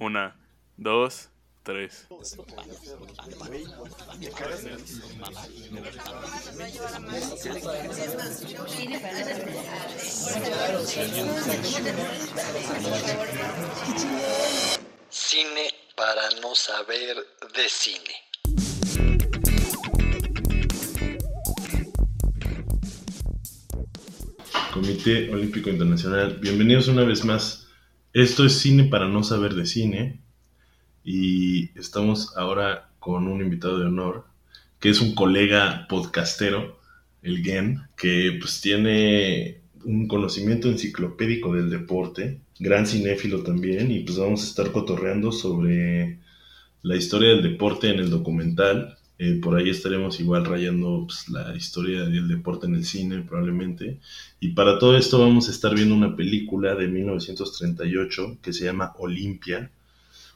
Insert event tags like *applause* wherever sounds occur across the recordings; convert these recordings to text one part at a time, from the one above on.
Una, dos, tres. Cine para no saber de cine. Comité Olímpico Internacional, bienvenidos una vez más. Esto es Cine para no saber de cine y estamos ahora con un invitado de honor que es un colega podcastero, el Gen, que pues tiene un conocimiento enciclopédico del deporte, gran cinéfilo también y pues vamos a estar cotorreando sobre la historia del deporte en el documental. Eh, por ahí estaremos igual rayando pues, la historia del deporte en el cine probablemente. Y para todo esto vamos a estar viendo una película de 1938 que se llama Olimpia,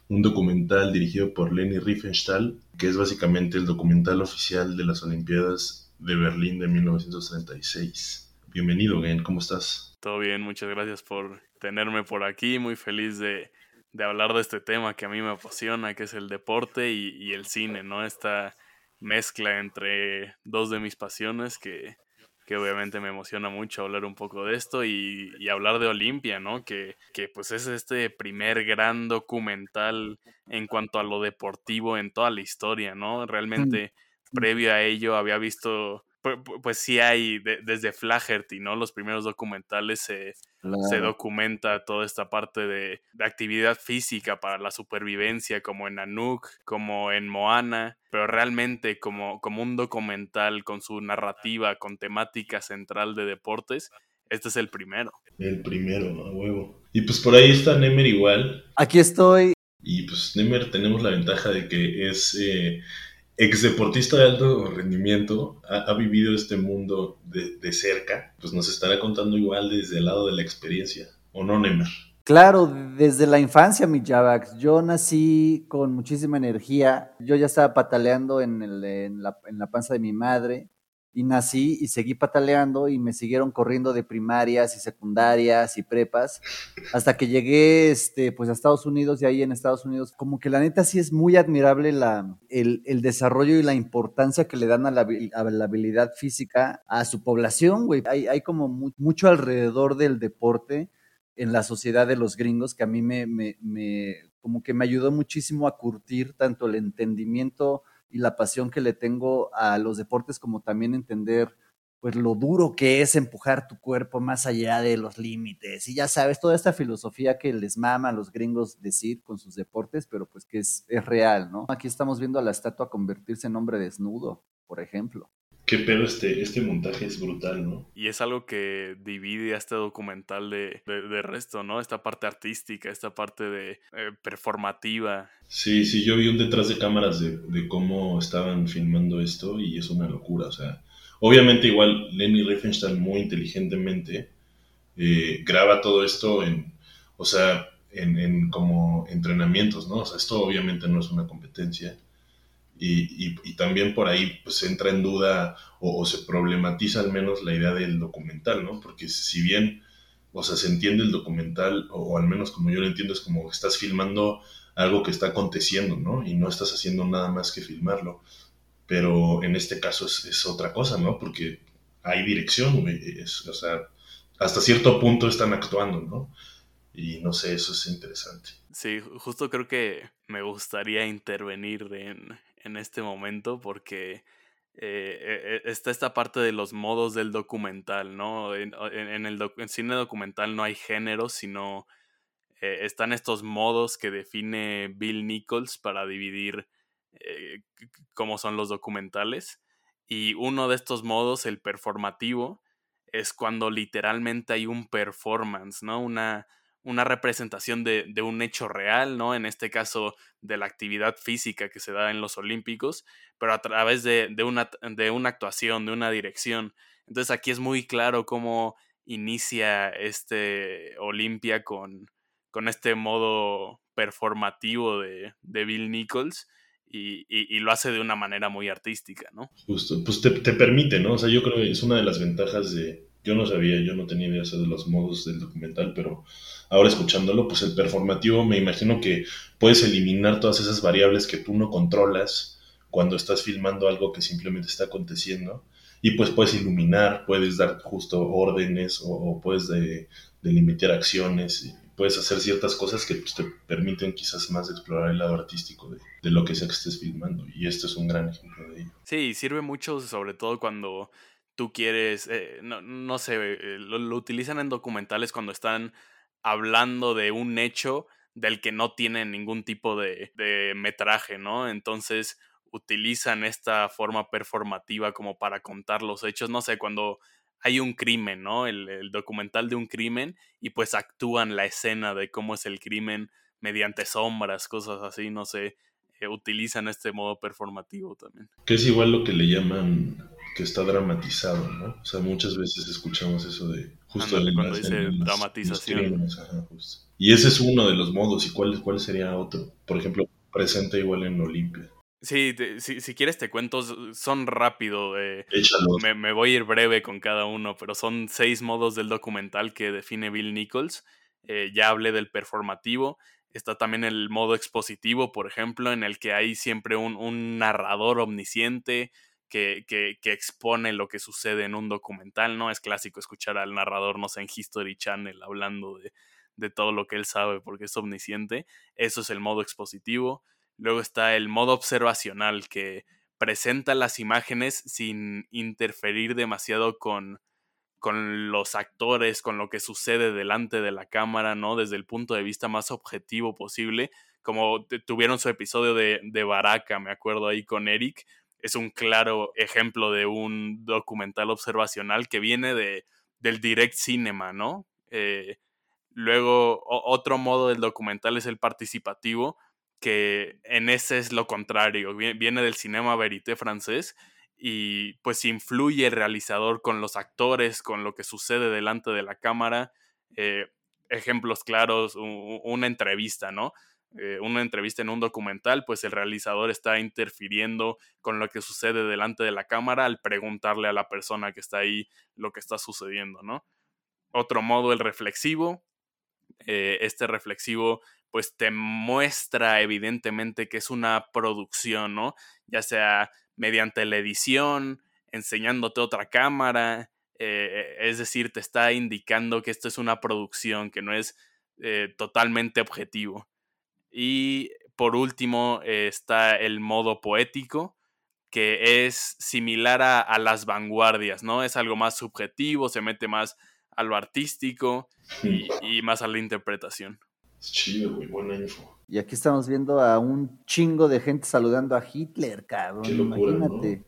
un documental dirigido por Leni Riefenstahl, que es básicamente el documental oficial de las Olimpiadas de Berlín de 1936. Bienvenido, Gen, ¿cómo estás? Todo bien, muchas gracias por tenerme por aquí. Muy feliz de, de hablar de este tema que a mí me apasiona, que es el deporte y, y el cine, ¿no? Esta mezcla entre dos de mis pasiones que, que obviamente me emociona mucho hablar un poco de esto y, y hablar de Olimpia, ¿no? Que, que, pues es este primer gran documental en cuanto a lo deportivo en toda la historia, ¿no? Realmente mm. previo a ello había visto, pues, pues sí hay de, desde Flaherty, ¿no? Los primeros documentales se, claro. se documenta toda esta parte de, de, actividad física para la supervivencia, como en Anouk, como en Moana, pero realmente como, como un documental con su narrativa, con temática central de deportes, este es el primero. El primero, a huevo. Y pues por ahí está Nemer igual. Aquí estoy. Y pues Nemer tenemos la ventaja de que es eh, ex deportista de alto rendimiento, ha, vivido este mundo de, de, cerca, pues nos estará contando igual desde el lado de la experiencia, ¿o no, Nemer? Claro, desde la infancia, mi Javax. Yo nací con muchísima energía. Yo ya estaba pataleando en, el, en, la, en la panza de mi madre y nací y seguí pataleando y me siguieron corriendo de primarias y secundarias y prepas hasta que llegué este, pues a Estados Unidos y ahí en Estados Unidos como que la neta sí es muy admirable la, el, el desarrollo y la importancia que le dan a la, a la habilidad física a su población, güey. Hay, hay como mu mucho alrededor del deporte en la sociedad de los gringos que a mí me, me, me como que me ayudó muchísimo a curtir tanto el entendimiento y la pasión que le tengo a los deportes, como también entender pues lo duro que es empujar tu cuerpo más allá de los límites. Y ya sabes, toda esta filosofía que les mama a los gringos decir con sus deportes, pero pues que es, es real, ¿no? Aquí estamos viendo a la estatua convertirse en hombre desnudo, por ejemplo. Qué pedo este, este montaje es brutal, ¿no? Y es algo que divide a este documental de, de, de resto, ¿no? Esta parte artística, esta parte de eh, performativa. Sí, sí, yo vi un detrás de cámaras de, de, cómo estaban filmando esto y es una locura, o sea, obviamente igual Lenny Riefenstahl muy inteligentemente eh, graba todo esto en, o sea, en, en como entrenamientos, ¿no? O sea, esto obviamente no es una competencia y, y, y, también por ahí pues entra en duda o, se problematiza al menos la idea del documental, ¿no? Porque si bien, o sea, se entiende el documental, o, al menos como yo lo entiendo, es como que estás filmando algo que está aconteciendo, ¿no? Y no estás haciendo nada más que filmarlo. Pero en este caso es, otra cosa, ¿no? Porque hay dirección. Es, o sea, hasta cierto punto están actuando, ¿no? Y no sé, eso es interesante. Sí, justo creo que me gustaría intervenir en, en este momento porque eh, está esta parte de los modos del documental, ¿no? En, el cine documental no hay género, sino eh, están estos modos que define Bill Nichols para dividir eh, cómo son los documentales. Y uno de estos modos, el performativo, es cuando literalmente hay un performance, ¿no? Una, una representación de, de, un hecho real, ¿no? En este caso, de la actividad física que se da en los Olímpicos, pero a través de, de, una, de una actuación, de una dirección. Entonces aquí es muy claro cómo inicia este Olimpia con, con este modo performativo de, de Bill Nichols. Y, y, lo hace de una manera muy artística, ¿no? Justo, pues te, te permite, ¿no? O sea, yo creo que es una de las ventajas de, Yo no sabía, yo no tenía idea de los modos del documental, pero ahora escuchándolo, pues el performativo me imagino que puedes eliminar todas esas variables que tú no controlas cuando estás filmando algo que simplemente está aconteciendo y pues puedes iluminar, puedes dar justo órdenes o, puedes delimitar acciones, y puedes hacer ciertas cosas que pues, te permiten quizás más explorar el lado artístico de, lo que sea que estés filmando y esto es un gran ejemplo de ello. Sí, sirve mucho sobre todo cuando tú quieres, eh, no, sé, eh, lo, utilizan en documentales cuando están hablando de un hecho del que no tienen ningún tipo de, de metraje, ¿no? Entonces utilizan esta forma performativa como para contar los hechos. No sé, cuando hay un crimen, ¿no? El, documental de un crimen y pues actúan la escena de cómo es el crimen mediante sombras, cosas así, no sé, eh, utilizan este modo performativo también. Que es igual lo que le llaman que está dramatizado, ¿no? O sea, muchas veces escuchamos eso de justo cuando dice dramatización. y ese es uno de los modos. ¿Y cuál, cuál sería otro? Por ejemplo, presenta igual en Olimpia. Sí, si, quieres te cuento, son rápido. Eh, me, me, voy a ir breve con cada uno, pero son seis modos del documental que define Bill Nichols. Eh, ya hablé del performativo. Está también el modo expositivo, por ejemplo, en el que hay siempre un, un narrador omnisciente que, que, expone lo que sucede en un documental, ¿no? Es clásico escuchar al narrador, no sé, en History Channel hablando de, de todo lo que él sabe porque es omnisciente. Eso es el modo expositivo. Luego está el modo observacional que presenta las imágenes sin interferir demasiado con, con los actores, con lo que sucede delante de la cámara, ¿no? Desde el punto de vista más objetivo posible. Como tuvieron su episodio de, de Baraka, me acuerdo ahí con Eric. Es un claro ejemplo de un documental observacional que viene de, del direct cinema, ¿no? Eh, luego, otro modo del documental es el participativo, que en ese es lo contrario, viene del cinema verité francés y pues influye el realizador con los actores, con lo que sucede delante de la cámara. Eh, ejemplos claros, una entrevista, ¿no? Eh, una entrevista en un documental, pues el realizador está interfiriendo con lo que sucede delante de la cámara al preguntarle a la persona que está ahí lo que está sucediendo, ¿no? Otro modo, el reflexivo. Eh, este reflexivo pues te muestra evidentemente que es una producción, ¿no? Ya sea mediante la edición, enseñándote otra cámara, eh, es decir, te está indicando que esto es una producción, que no es totalmente objetivo. Y por último está el modo poético, que es similar a, las vanguardias, ¿no? Es algo más subjetivo, se mete más a lo artístico y más a la interpretación. Es chido, güey, buena info. Y aquí estamos viendo a un chingo de gente saludando a Hitler, cabrón. Qué Imagínate.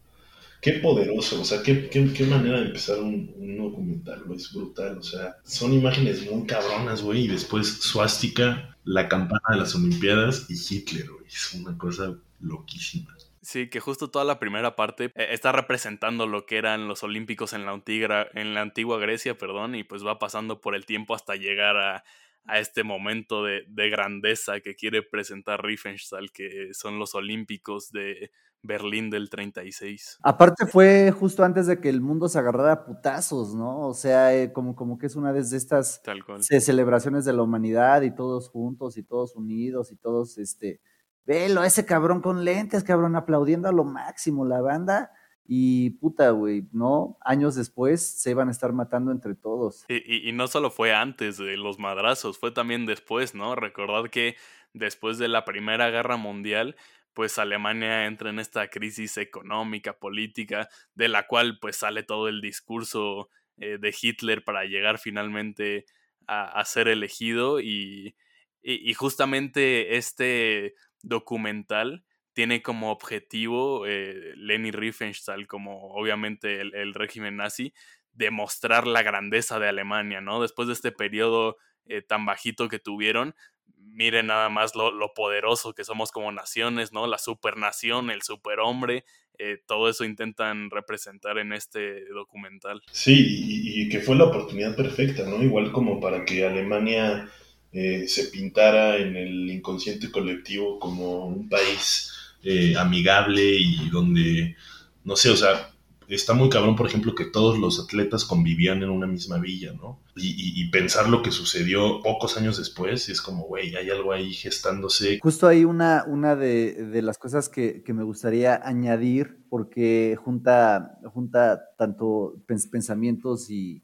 Qué poderoso, o sea, qué, qué, manera de empezar un, un, documental, güey, es brutal, o sea, son imágenes muy cabronas, güey, y después suástica, la campana de las Olimpiadas y Hitler, güey, es una cosa loquísima. Sí, que justo toda la primera parte eh, está representando lo que eran los Olímpicos en la, antigua, en la antigua Grecia, perdón, y pues va pasando por el tiempo hasta llegar a, a este momento de, grandeza que quiere presentar Riefenstahl, que son los Olímpicos de Berlín del 36. Aparte fue justo antes de que el mundo se agarrara a putazos, ¿no? O sea, eh, como, como que es una de estas celebraciones de la humanidad y todos juntos y todos unidos y todos, este, velo, ese cabrón con lentes, cabrón, aplaudiendo a lo máximo, la banda y puta, güey, ¿no? Años después se iban a estar matando entre todos. Y, no solo fue antes de los madrazos, fue también después, ¿no? Recordad que después de la Primera Guerra Mundial, pues Alemania entra en esta crisis económica, política, de la cual pues sale todo el discurso eh, de Hitler para llegar finalmente a, a ser elegido y, y justamente este documental tiene como objetivo eh, Leni Riefenstahl, como obviamente el, régimen nazi, demostrar la grandeza de Alemania, ¿no? Después de este periodo eh, tan bajito que tuvieron, miren nada más lo, poderoso que somos como naciones, ¿no? La supernación, el superhombre, eh, todo eso intentan representar en este documental. Sí, y, y, que fue la oportunidad perfecta, ¿no? Igual como para que Alemania eh, se pintara en el inconsciente colectivo como un país eh, amigable y donde, no sé, o sea, está muy cabrón, por ejemplo, que todos los atletas convivían en una misma villa, ¿no? Y, pensar lo que sucedió pocos años después, es como, güey, hay algo ahí gestándose. Justo ahí una, una de, las cosas que, me gustaría añadir, porque junta, junta tanto pensamientos y,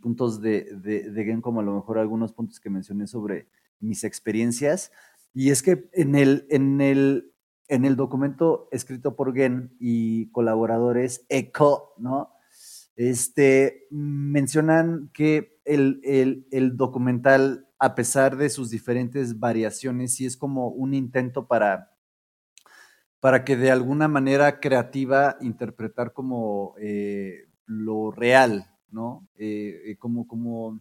puntos de, de, de Gen como a lo mejor algunos puntos que mencioné sobre mis experiencias. Y es que en el, en el, en el documento escrito por Gen y colaboradores ECO, ¿no? Este, mencionan que el, el, documental, a pesar de sus diferentes variaciones, sí es como un intento para, para que de alguna manera creativa interpretar como eh, lo real, ¿no? Eh, eh, como, como,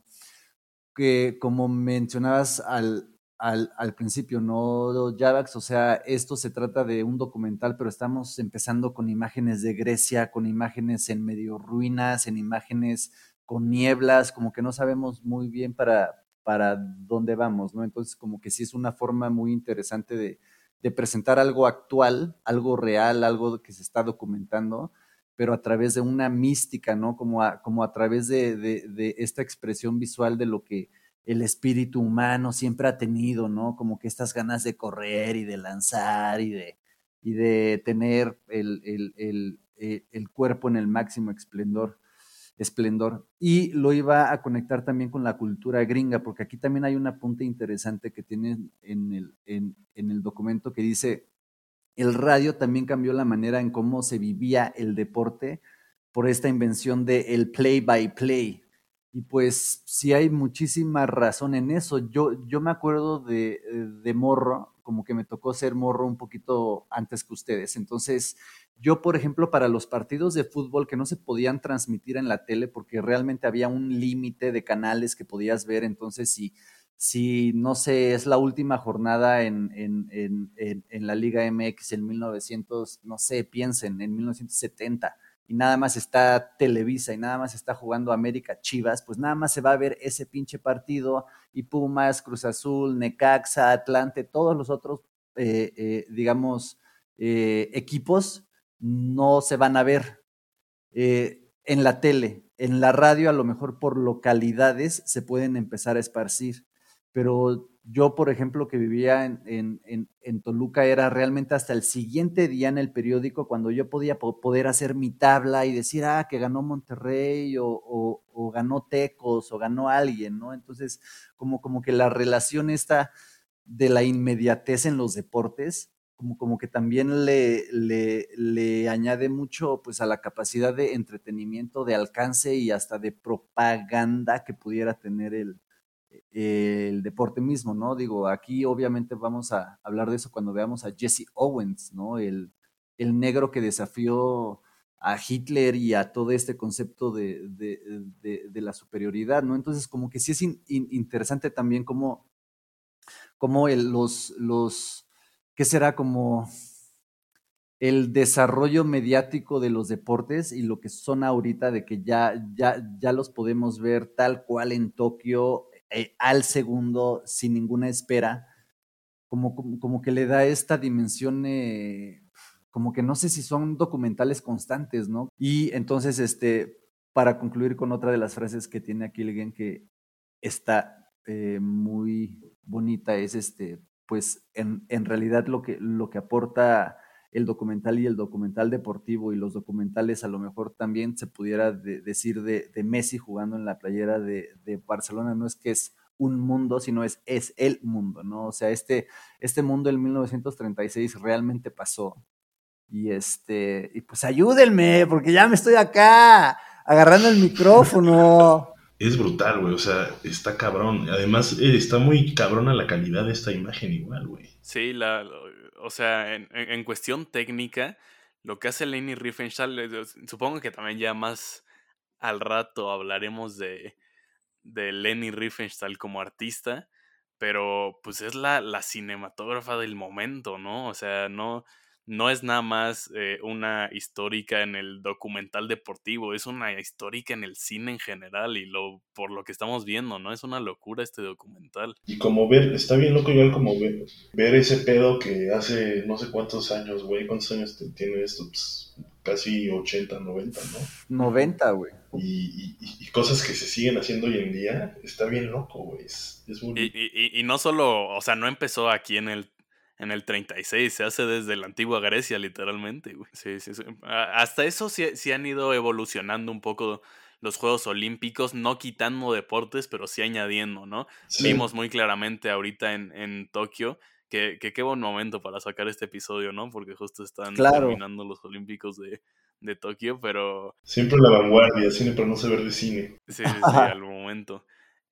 que, como mencionabas al, al, al, principio, ¿no, Javax? O sea, esto se trata de un documental, pero estamos empezando con imágenes de Grecia, con imágenes en medio ruinas, en imágenes con nieblas, como que no sabemos muy bien para, para dónde vamos, ¿no? Entonces, como que sí es una forma muy interesante de, de presentar algo actual, algo real, algo que se está documentando, pero a través de una mística, ¿no? Como a, como a través de, de, de esta expresión visual de lo que el espíritu humano siempre ha tenido, ¿no? Como que estas ganas de correr y de lanzar y de, y de tener el, el, eh, el, cuerpo en el máximo esplendor, esplendor. Y lo iba a conectar también con la cultura gringa, porque aquí también hay un apunte interesante que tiene en el, en el documento que dice, el radio también cambió la manera en cómo se vivía el deporte por esta invención de el play by play, y pues sí hay muchísima razón en eso. Yo, yo me acuerdo de, de, morro, como que me tocó ser morro un poquito antes que ustedes. Entonces, yo, por ejemplo, para los partidos de fútbol que no se podían transmitir en la tele porque realmente había un límite de canales que podías ver, entonces si, si no sé, es la última jornada en, en, en, en la Liga MX en 1900, no sé, piensen, en 1970 y nada más está Televisa y nada más está jugando América Chivas, pues nada más se va a ver ese pinche partido y Pumas, Cruz Azul, Necaxa, Atlante, todos los otros, eh, eh, digamos, eh, equipos no se van a ver en la tele. En la radio, a lo mejor por localidades, se pueden empezar a esparcir, pero yo, por ejemplo, que vivía en, en, Toluca, era realmente hasta el siguiente día en el periódico cuando yo podía poder hacer mi tabla y decir, ah, que ganó Monterrey o, o, ganó Tecos o ganó alguien, ¿no? Entonces, como, como que la relación esta de la inmediatez en los deportes, como, como que también le, le, le añade mucho pues a la capacidad de entretenimiento, de alcance y hasta de propaganda que pudiera tener el, el deporte mismo, ¿no? Digo, aquí obviamente vamos a hablar de eso cuando veamos a Jesse Owens, ¿no? El, el negro que desafió a Hitler y a todo este concepto de, de, la superioridad, ¿no? Entonces, como que sí es interesante también cómo, cómo los, los, ¿qué será? Como el desarrollo mediático de los deportes y lo que son ahorita de que ya, ya, ya los podemos ver tal cual en Tokio, eh, al segundo sin ninguna espera, como, como, que le da esta dimensión, eh, como que no sé si son documentales constantes, ¿no? Y entonces, este, para concluir con otra de las frases que tiene aquí alguien que está eh, muy bonita, es este, pues en, en realidad lo que, lo que aporta el documental y el documental deportivo y los documentales a lo mejor también se pudiera decir de, Messi jugando en la playera de, Barcelona, no es que es un mundo, sino es, es el mundo, ¿no? O sea, este, este mundo en 1936 realmente pasó. Y este, y pues ayúdenme, porque ya me estoy acá agarrando el micrófono. *laughs* Es brutal, güey, o sea, está cabrón. Además, eh, está muy cabrona la calidad de esta imagen igual, güey. Sí, la, o sea, en, en, cuestión técnica, lo que hace Lenny Riefenstahl, supongo que también ya más al rato hablaremos de, de Lenny Riefenstahl como artista, pero pues es la, la cinematógrafa del momento, ¿no? O sea, no, no es nada más eh, una histórica en el documental deportivo, es una histórica en el cine en general y lo por lo que estamos viendo, ¿no? Es una locura este documental. Y como ver, está bien loco igual como ver, ver ese pedo que hace no sé cuántos años, güey, ¿cuántos años tiene esto? Pues, casi 80, 90, ¿no? 90, güey. Y, y, y, cosas que se siguen haciendo hoy en día, está bien loco, güey. Es, es muy... y, y, no solo, o sea, no empezó aquí en el, en el 36, se hace desde la antigua Grecia, literalmente, güey. Sí, sí, sí. Hasta eso sí, sí han ido evolucionando un poco los Juegos Olímpicos, no quitando deportes, pero sí añadiendo, ¿no? Vimos muy claramente ahorita en, en Tokio que, qué buen momento para sacar este episodio, ¿no? Porque justo están terminando los Olímpicos de, de, Tokio, pero... Siempre la vanguardia, cine para no saber de cine. Sí, sí, sí, *laughs* al momento.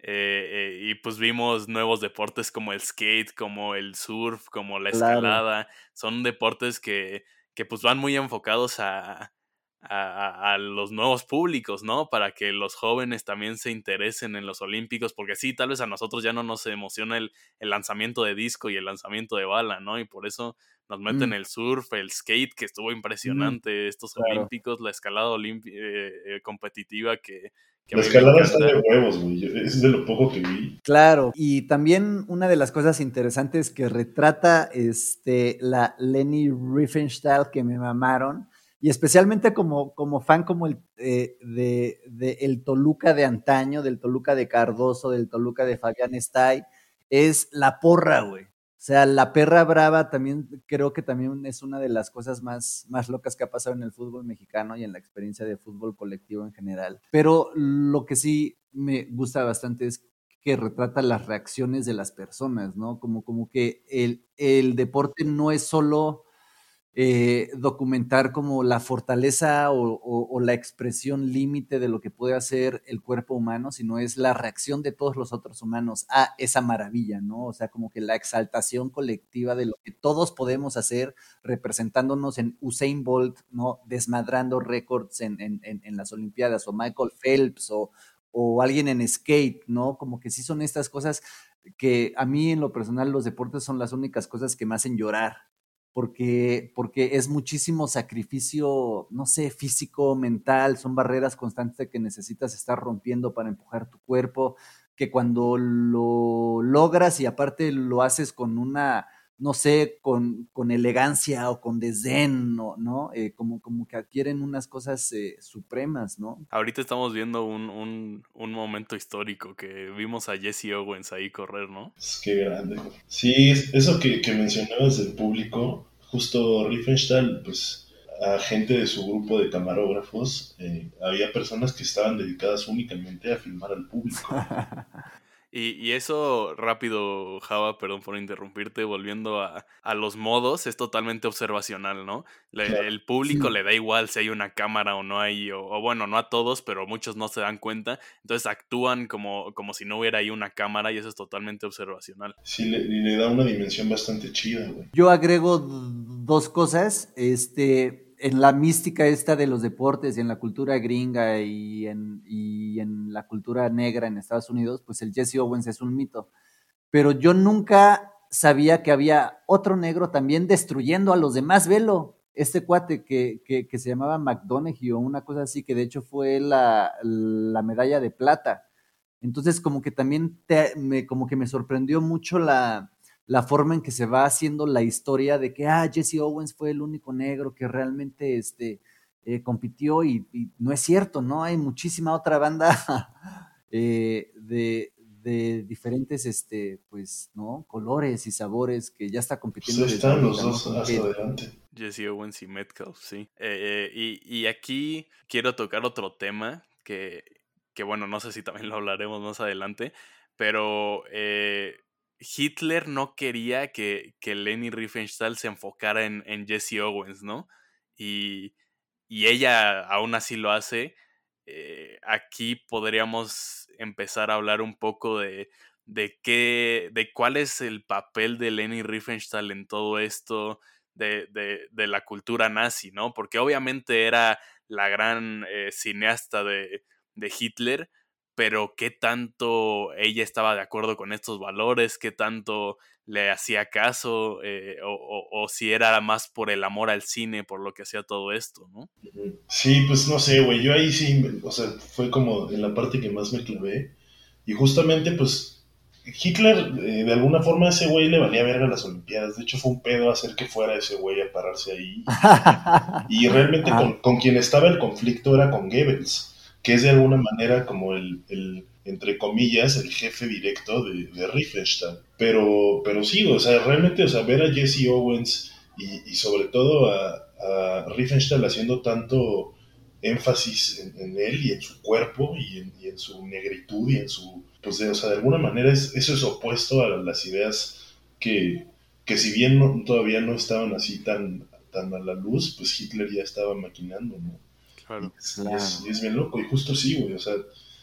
Eh, eh, y pues vimos nuevos deportes como el skate, como el surf, como la escalada. Son deportes que, que pues van muy enfocados a, a, los nuevos públicos, ¿no? Para que los jóvenes también se interesen en los Olímpicos, porque sí, tal vez a nosotros ya no nos emociona el, el lanzamiento de disco y el lanzamiento de bala, ¿no? Y por eso nos meten mm. el surf, el skate, que estuvo impresionante, estos Olímpicos, la escalada eh, eh, competitiva que... la escalada está de huevos, güey, es de lo poco que vi. Claro, y también una de las cosas interesantes que retrata este, la Lenny Riefenstahl que me mamaron, y especialmente como, como fan como el eh, de, el Toluca de antaño, del Toluca de Cardoso, del Toluca de Fabián Stay, es la porra, güey. Sea, la perra brava también creo que también es una de las cosas más, más locas que ha pasado en el fútbol mexicano y en la experiencia de fútbol colectivo en general. Pero lo que sí me gusta bastante es que retrata las reacciones de las personas, ¿no? Como, como que el, el deporte no es solo eh, documentar como la fortaleza o, la expresión límite de lo que puede hacer el cuerpo humano, sino es la reacción de todos los otros humanos a esa maravilla, ¿no? O sea, como que la exaltación colectiva de lo que todos podemos hacer representándonos en Usain Bolt, ¿no? Desmadrando récords en, las Olimpiadas, o Michael Phelps, o, o alguien en skate, ¿no? Como que sí son estas cosas que a mí en lo personal los deportes son las únicas cosas que me hacen llorar, porque, porque es muchísimo sacrificio, no sé, físico, mental, son barreras constantes que necesitas estar rompiendo para empujar tu cuerpo, que cuando lo logras y aparte lo haces con una, no sé, con, con elegancia o con desdén, ¿no? Eh, como, como que adquieren unas cosas eh, supremas, ¿no? Ahorita estamos viendo un, un, un, momento histórico que vimos a Jesse Owens ahí correr, ¿no? Es que grande. Sí, eso que, que mencionabas del público, justo Riefenstahl, pues a gente de su grupo de camarógrafos, eh, había personas que estaban dedicadas únicamente a filmar al público. *laughs* Y, eso rápido, Java, perdón por interrumpirte, volviendo a, los modos, es totalmente observacional, ¿no? El público le da igual si hay una cámara o no hay, o, bueno, no a todos, pero muchos no se dan cuenta, entonces actúan como, como si no hubiera ahí una cámara y eso es totalmente observacional. Sí, le, le da una dimensión bastante chida, güey. Yo agrego dos cosas, este en la mística esta de los deportes y en la cultura gringa y en, y en la cultura negra en Estados Unidos, pues el Jesse Owens es un mito. Pero yo nunca sabía que había otro negro también destruyendo a los demás. Velo, este cuate que, que, se llamaba McDonaghy o una cosa así, que de hecho fue la, la medalla de plata. Entonces, como que también me, como que me sorprendió mucho la, la forma en que se va haciendo la historia de que, ah, Jesse Owens fue el único negro que realmente este, eh, compitió y, no es cierto, ¿no? Hay muchísima otra banda *laughs* eh, de, de, diferentes, este, pues, ¿no? Colores y sabores que ya está compitiendo. Pues están los dos hacia adelante. Jesse Owens y Metcalf, sí. Eh, y, y, aquí quiero tocar otro tema que, que, bueno, no sé si también lo hablaremos más adelante, pero Hitler no quería que, que Leni Riefenstahl se enfocara en, en Jesse Owens, ¿no? Y, y, ella aún así lo hace. Eh, aquí podríamos empezar a hablar un poco de, de qué, de cuál es el papel de Leni Riefenstahl en todo esto de, de, de, la cultura nazi, ¿no? Porque obviamente era la gran eh, cineasta de, de Hitler, pero qué tanto ella estaba de acuerdo con estos valores, qué tanto le hacía caso, eh, o, si era más por el amor al cine, por lo que hacía todo esto, ¿no? Sí, pues no sé, güey, yo ahí sí, o sea, fue como en la parte que más me clavé, y justamente pues Hitler, eh, de alguna forma, ese güey le valía verga las Olimpiadas. De hecho, fue un pedo hacer que fuera ese güey a pararse ahí. y realmente *laughs* Ah. con, con quien estaba el conflicto era con Goebbels, que es de alguna manera como el, el, entre comillas, el jefe directo de, de Riefenstahl. Pero, pero sí, o sea, realmente, o sea, ver a Jesse Owens y, y sobre todo a, a Riefenstahl haciendo tanto énfasis en, en él y en su cuerpo y en, y en su negritud y en su, pues de, o sea, de alguna manera es, eso es opuesto a las ideas que, que si bien no- todavía no estaban así tan, tan a la luz, pues Hitler ya estaba maquinando, ¿no? Claro. Y es, Claro. es- bien loco, y justo sí, güey, o sea,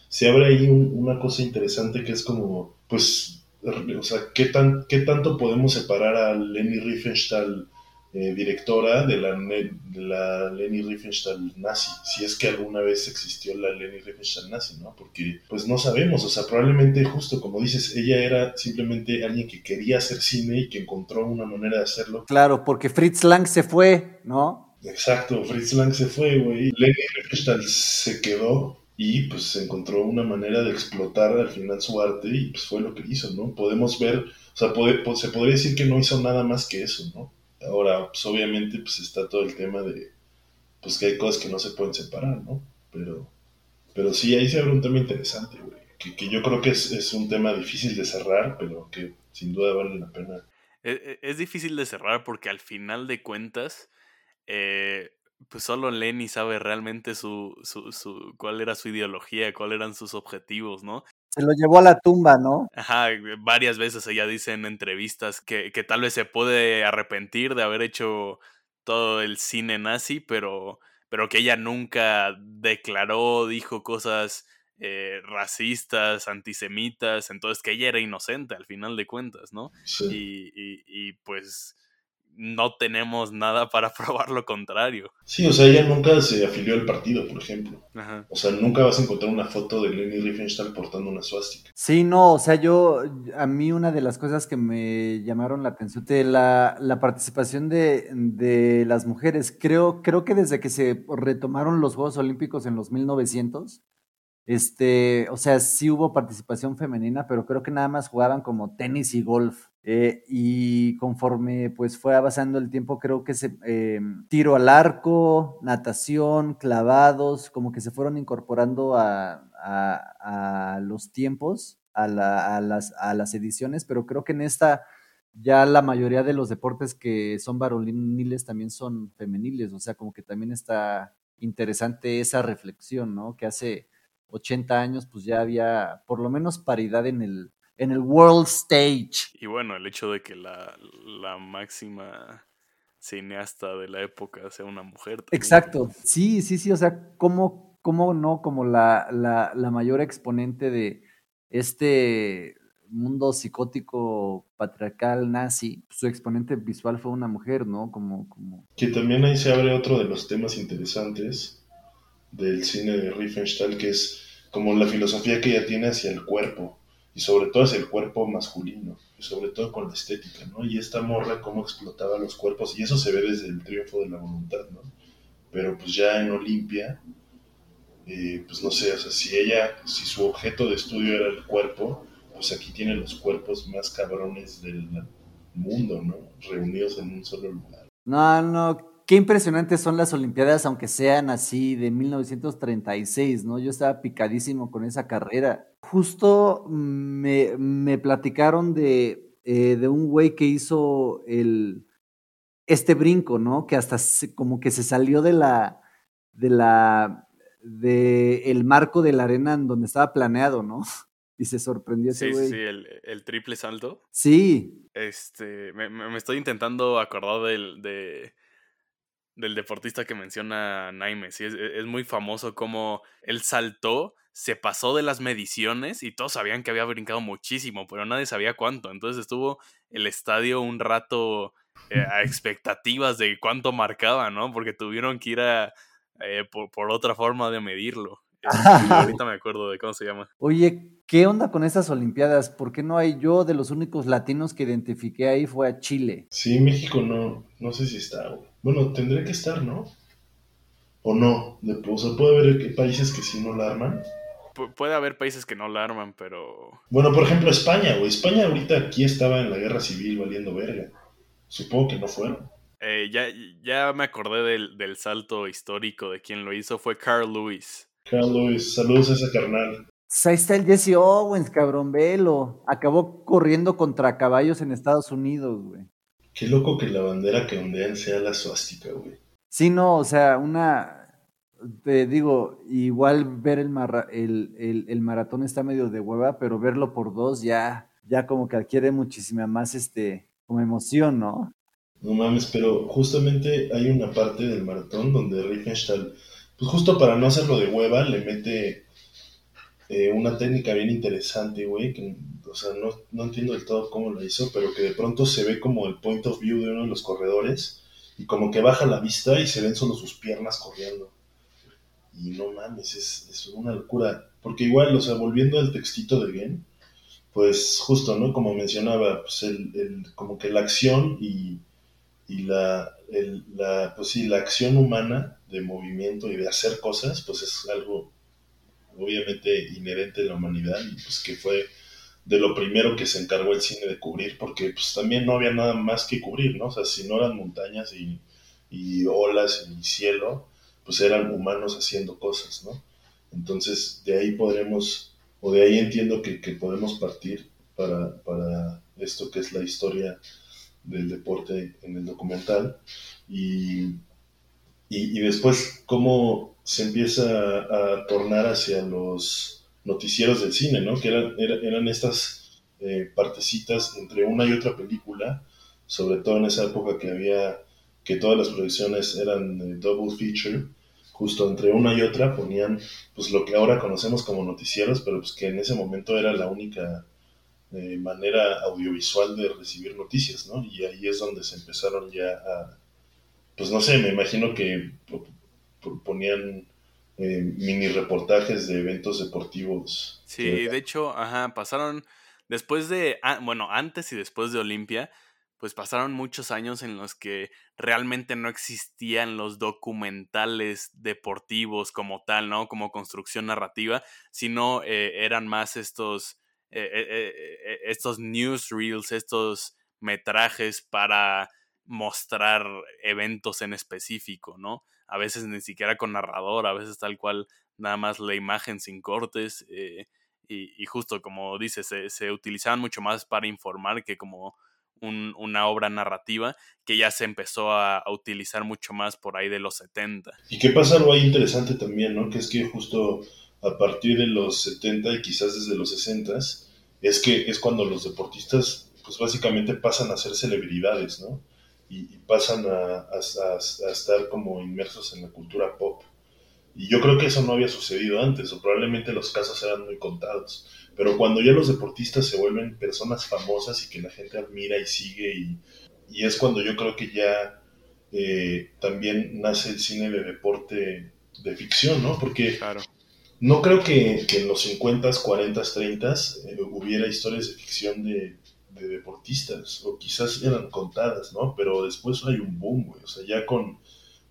se abre ahí un- una cosa interesante que es como, pues, o sea, ¿qué, tan, qué tanto podemos separar a Leni Riefenstahl, eh, directora, de la, ne- de la Leni Riefenstahl nazi? Si es que alguna vez existió la Leni Riefenstahl nazi, ¿no? Porque, pues, no sabemos, o sea, probablemente justo como dices, ella era simplemente alguien que quería hacer cine y que encontró una manera de hacerlo Claro, porque Fritz Lang se fue, ¿no? Exacto, Fritz Lang se fue, güey. Leni Riefenstahl se quedó y pues se encontró una manera de explotar al final su arte y pues fue lo que hizo, ¿no? Podemos ver, o sea, po- se podría decir que no hizo nada más que eso, ¿no? Ahora, pues obviamente pues está todo el tema de, pues que hay cosas que no se pueden separar, ¿no? Pero, pero sí, ahí se abre un tema interesante, güey. Que, que yo creo que es, es un tema difícil de cerrar, pero que sin duda vale la pena. E- e- Es difícil de cerrar porque al final de cuentas, eh, pues solo Lenny sabe realmente su, su, su, cuál era su ideología, cuáles eran sus objetivos, ¿no? Se lo llevó a la tumba, ¿no? Ajá, varias veces ella dice en entrevistas que, que tal vez se puede arrepentir de haber hecho todo el cine nazi, pero, pero que ella nunca declaró, dijo cosas eh, racistas, antisemitas, entonces que ella era inocente al final de cuentas, ¿no? Sí. Y, y, y, pues no tenemos nada para *laughs* probar lo contrario. Sí, o sea, ella nunca se afilió al partido, por ejemplo. Ajá. O sea, nunca vas a encontrar una foto de Leni Riefenstahl portando una suástica. Sí, no, o sea, yo, a mí una de las cosas que me llamaron la atención de la, la participación de, de las mujeres, creo, creo que desde que se retomaron los Juegos Olímpicos en los 1900, este, o sea, sí hubo participación femenina, pero creo que nada más jugaban como tenis y golf. Eh, y conforme pues fue avanzando el tiempo, creo que se eh, tiro al arco, natación, clavados, como que se fueron incorporando a, los tiempos, a, las, a las ediciones, pero creo que en esta ya la mayoría de los deportes que son varoniles también son femeniles, o sea, como que también está interesante esa reflexión, ¿no? Que hace 80 años pues ya había por lo menos paridad en el, en el world stage. Y bueno, el hecho de que la, la máxima cineasta de la época sea una mujer. También. Exacto, sí, sí, sí, o sea, ¿cómo, cómo no? Como la, la, la mayor exponente de este mundo psicótico patriarcal nazi, su exponente visual fue una mujer, ¿no? Como, como... Que también ahí se abre otro de los temas interesantes del cine de Riefenstahl, que es como la filosofía que ella tiene hacia el cuerpo, y sobre todo hacia el cuerpo masculino, y sobre todo con la estética, ¿no? Y esta morra cómo explotaba los cuerpos, y eso se ve desde el triunfo de la voluntad, ¿no? Pero pues ya en Olimpia, eh, pues no sé, o sea, si ella, si su objeto de estudio era el cuerpo, pues aquí tiene los cuerpos más cabrones del mundo, ¿no? Reunidos en un solo lugar. No, no, qué impresionantes son las Olimpiadas, aunque sean así de 1936, ¿no? Yo estaba picadísimo con esa carrera. Justo me, me platicaron de, eh, de un güey que hizo el, este brinco, ¿no? Que hasta se, como que se salió de la, de la, de el marco de la arena en donde estaba planeado, ¿no? *laughs* Y se sorprendió ese Sí, güey. sí, el, el, triple salto. Sí. Este, me, me estoy intentando acordar del, de, del deportista que menciona Naime. Sí, es, es, muy famoso como él saltó, se pasó de las mediciones y todos sabían que había brincado muchísimo, pero nadie sabía cuánto. Entonces estuvo el estadio un rato eh, a *laughs* expectativas de cuánto marcaba, ¿no? Porque tuvieron que ir a, eh, por, por, otra forma de medirlo. *laughs* Este, ahorita me acuerdo de cómo se llama. Oye, ¿qué onda con estas Olimpiadas? ¿Por qué no hay yo de los únicos latinos que identifiqué ahí fue a Chile? Sí, México no, no sé si está, güey. Bueno, tendría que estar, ¿no? O no, de, o sea, puede haber países que sí no la arman. puede haber países que no la arman, pero... Bueno, por ejemplo, España, güey. España ahorita aquí estaba en la guerra civil valiendo verga. Supongo que no fueron. Eh, ya, ya me acordé del, del, salto histórico de quien lo hizo, fue Carl Lewis. Carl Lewis, saludos a ese carnal. Pues ahí está el Jesse Owens, cabrón, velo. Acabó corriendo contra caballos en Estados Unidos, güey. Qué loco que la bandera que ondean sea la suástica, güey. Sí, no, o sea, una... Te digo, igual ver el, el, el, maratón está medio de hueva, pero verlo por dos ya, ya como que adquiere muchísima más este, como emoción, ¿no? No mames, pero justamente hay una parte del maratón donde Riefenstahl, pues justo para no hacerlo de hueva, le mete eh, una técnica bien interesante, güey, que, o sea, no, no entiendo del todo cómo lo hizo, pero que de pronto se ve como el point of view de uno de los corredores y como que baja la vista y se ven solo sus piernas corriendo. Y no mames, es, es una locura. Porque igual, o sea, volviendo al textito de bien, pues justo, ¿no? Como mencionaba, pues el, el como que la acción y y la, la, pues sí, la acción humana de movimiento y de hacer cosas, pues es algo obviamente inherente a la humanidad y pues que fue de lo primero que se encargó el cine de cubrir, porque pues también no había nada más que cubrir, ¿no? O sea, si no eran montañas y, y olas y cielo, pues eran humanos haciendo cosas, ¿no? Entonces, de ahí podremos, o de ahí entiendo que, que podemos partir para, para esto que es la historia del deporte en el documental y, y, después cómo se empieza a, tornar hacia los noticieros del cine, ¿no? Que eran, eran estas eh, partecitas entre una y otra película, sobre todo en esa época que había, que todas las producciones eran double feature, justo entre una y otra ponían pues lo que ahora conocemos como noticieros, pero pues que en ese momento era la única manera audiovisual de recibir noticias, ¿no? Y ahí es donde se empezaron ya a, pues no sé, me imagino que ponían eh, mini reportajes de eventos deportivos. Sí, de hecho, ajá, pasaron después de, bueno, antes y después de Olimpia, pues pasaron muchos años en los que realmente no existían los documentales deportivos como tal, ¿no? Como construcción narrativa, sino eh, eran más estos eh, eh, estos newsreels, estos metrajes para mostrar eventos en específico, ¿no? A veces ni siquiera con narrador, a veces tal cual nada más la imagen sin cortes y, justo como dices, se, utilizaban mucho más para informar que como una obra narrativa que ya se empezó a, a, utilizar mucho más por ahí de los 70. Y qué pasa algo ahí interesante también, ¿no? Que es que justo a partir de los 70 y quizás desde los 60 es que es cuando los deportistas pues básicamente pasan a ser celebridades, ¿no? Y, pasan a, estar como inmersos en la cultura pop. Y yo creo que eso no había sucedido antes, o probablemente los casos eran muy contados. Pero cuando ya los deportistas se vuelven personas famosas y que la gente admira y sigue, y, y es cuando yo creo que ya eh, también nace el cine de deporte de ficción, ¿no? Porque claro. No creo que, en los 50, 40, 30 hubiera historias de ficción de, deportistas, o quizás eran contadas, ¿no? Pero después hay un boom, güey. O sea, ya con,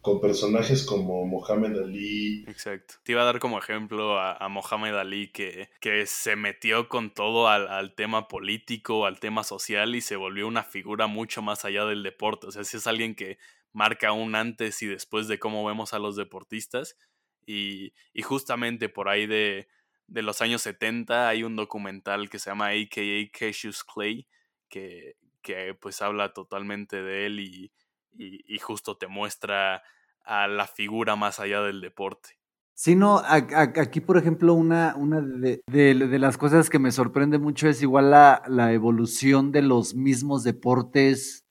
con personajes como Mohamed Ali. Exacto. Te iba a dar como ejemplo a, Mohamed Ali que, que, se metió con todo al, al, tema político, al tema social y se volvió una figura mucho más allá del deporte. O sea, si es alguien que marca un antes y después de cómo vemos a los deportistas y, justamente por ahí de, los años 70 hay un documental que se llama AKA Cassius Clay, que, que pues habla totalmente de él y, y, justo te muestra a la figura más allá del deporte. Sí, no, aquí por ejemplo una, una de, de, las cosas que me sorprende mucho es igual la, la evolución de los mismos deportes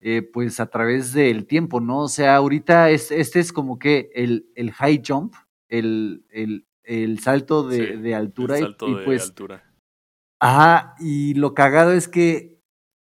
eh, pues a través del tiempo, ¿no? O sea, ahorita es, este es como que el, el high jump, el, el, el salto de, de altura. El salto y, de pues, altura. Ajá, y lo cagado es que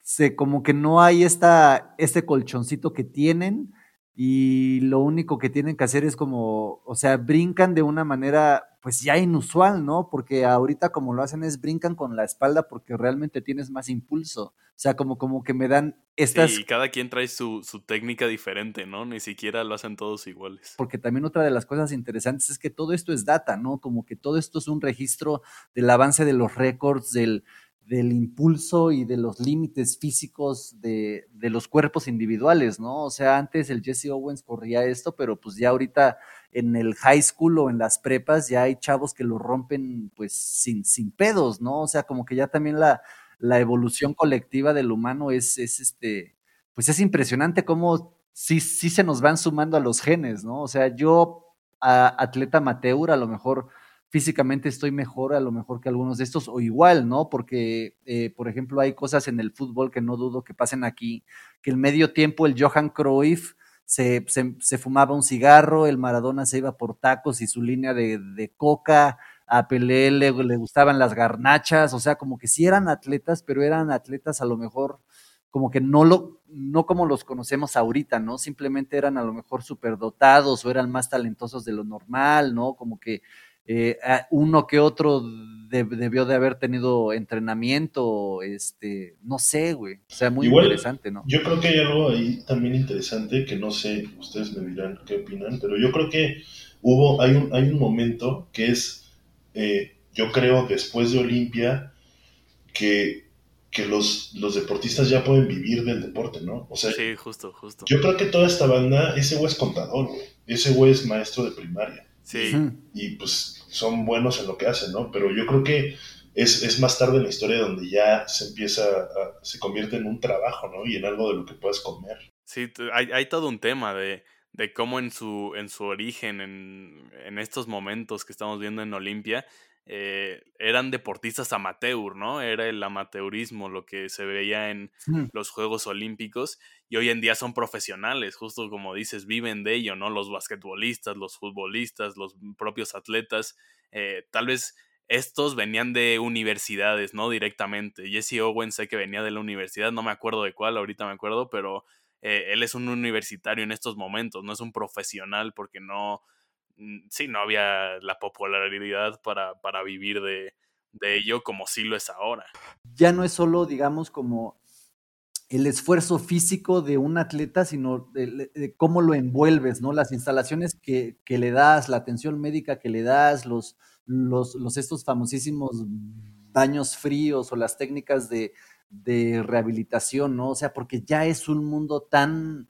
se, como que no hay esta, este colchoncito que tienen y lo único que tienen que hacer es como, o sea, brincan de una manera pues ya inusual, ¿no? Porque ahorita como lo hacen es brincan con la espalda porque realmente tienes más impulso. O sea, como, como que me dan estas... Sí, y cada quien trae su, su técnica diferente, ¿no? Ni siquiera lo hacen todos iguales. Porque también otra de las cosas interesantes es que todo esto es data, ¿no? Como que todo esto es un registro del avance de los récords, del, del impulso y de los límites físicos de, de, los cuerpos individuales, ¿no? O sea, antes el Jesse Owens corría esto, pero pues ya ahorita en el high school o en las prepas ya hay chavos que lo rompen pues sin, sin pedos, ¿no? O sea, como que ya también la, la evolución colectiva del humano es, es este, pues es impresionante cómo sí, sí se nos van sumando a los genes, ¿no? O sea, yo, a, atleta amateur, a lo mejor físicamente estoy mejor a lo mejor que algunos de estos o igual, ¿no? Porque, eh, por ejemplo, hay cosas en el fútbol que no dudo que pasen aquí, que el medio tiempo el Johan Cruyff se, se, fumaba un cigarro, el Maradona se iba por tacos y su línea de, de coca, a Pelé le, le, gustaban las garnachas, o sea, como que sí eran atletas, pero eran atletas a lo mejor como que no lo, no como los conocemos ahorita, ¿no? Simplemente eran a lo mejor superdotados o eran más talentosos de lo normal, ¿no? Como que eh, uno que otro de, debió de haber tenido entrenamiento, este, no sé, güey. O sea, muy Igual, interesante, ¿no? Yo creo que hay algo ahí también interesante que no sé, ustedes me dirán qué opinan, pero yo creo que hubo, hay un, hay un momento que es, eh, yo creo, después de Olimpia, que, que los, los deportistas ya pueden vivir del deporte, ¿no? O sea, sí, justo, justo. Yo creo que toda esta banda, ese güey es contador, güey. Ese güey es maestro de primaria. Sí. Y pues son buenos en lo que hacen, ¿no? Pero yo creo que es, es más tarde en la historia donde ya se empieza, a, se convierte en un trabajo, ¿no? Y en algo de lo que puedes comer. Sí, hay, hay todo un tema de, de cómo en su, en su origen, en, en estos momentos que estamos viendo en Olimpia, eh, eran deportistas amateur, ¿no? Era el amateurismo lo que se veía en Mm. los Juegos Olímpicos y hoy en día son profesionales, justo como dices, viven de ello, ¿no? Los basquetbolistas, los futbolistas, los propios atletas, eh, tal vez estos venían de universidades, ¿no? Directamente. Jesse Owens sé que venía de la universidad, no me acuerdo de cuál, ahorita me acuerdo, pero eh, él es un universitario en estos momentos, no es un profesional porque no, sí, no había la popularidad para, para vivir de, de ello como sí lo es ahora. Ya no es solo, digamos, como el esfuerzo físico de un atleta, sino de, cómo lo envuelves, ¿no? Las instalaciones que, que, le das, la atención médica que le das, los, los, los estos famosísimos baños fríos o las técnicas de, de, rehabilitación, ¿no? O sea, porque ya es un mundo tan,